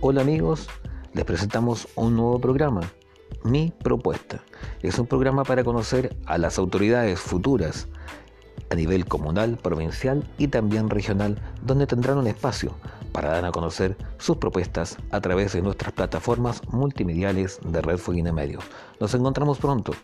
Hola amigos, les presentamos un nuevo programa, Mi Propuesta. Es un programa para conocer a las autoridades futuras a nivel comunal, provincial y también regional, donde tendrán un espacio para dar a conocer sus propuestas a través de nuestras plataformas multimediales de Red Fueguina Medios. Nos encontramos pronto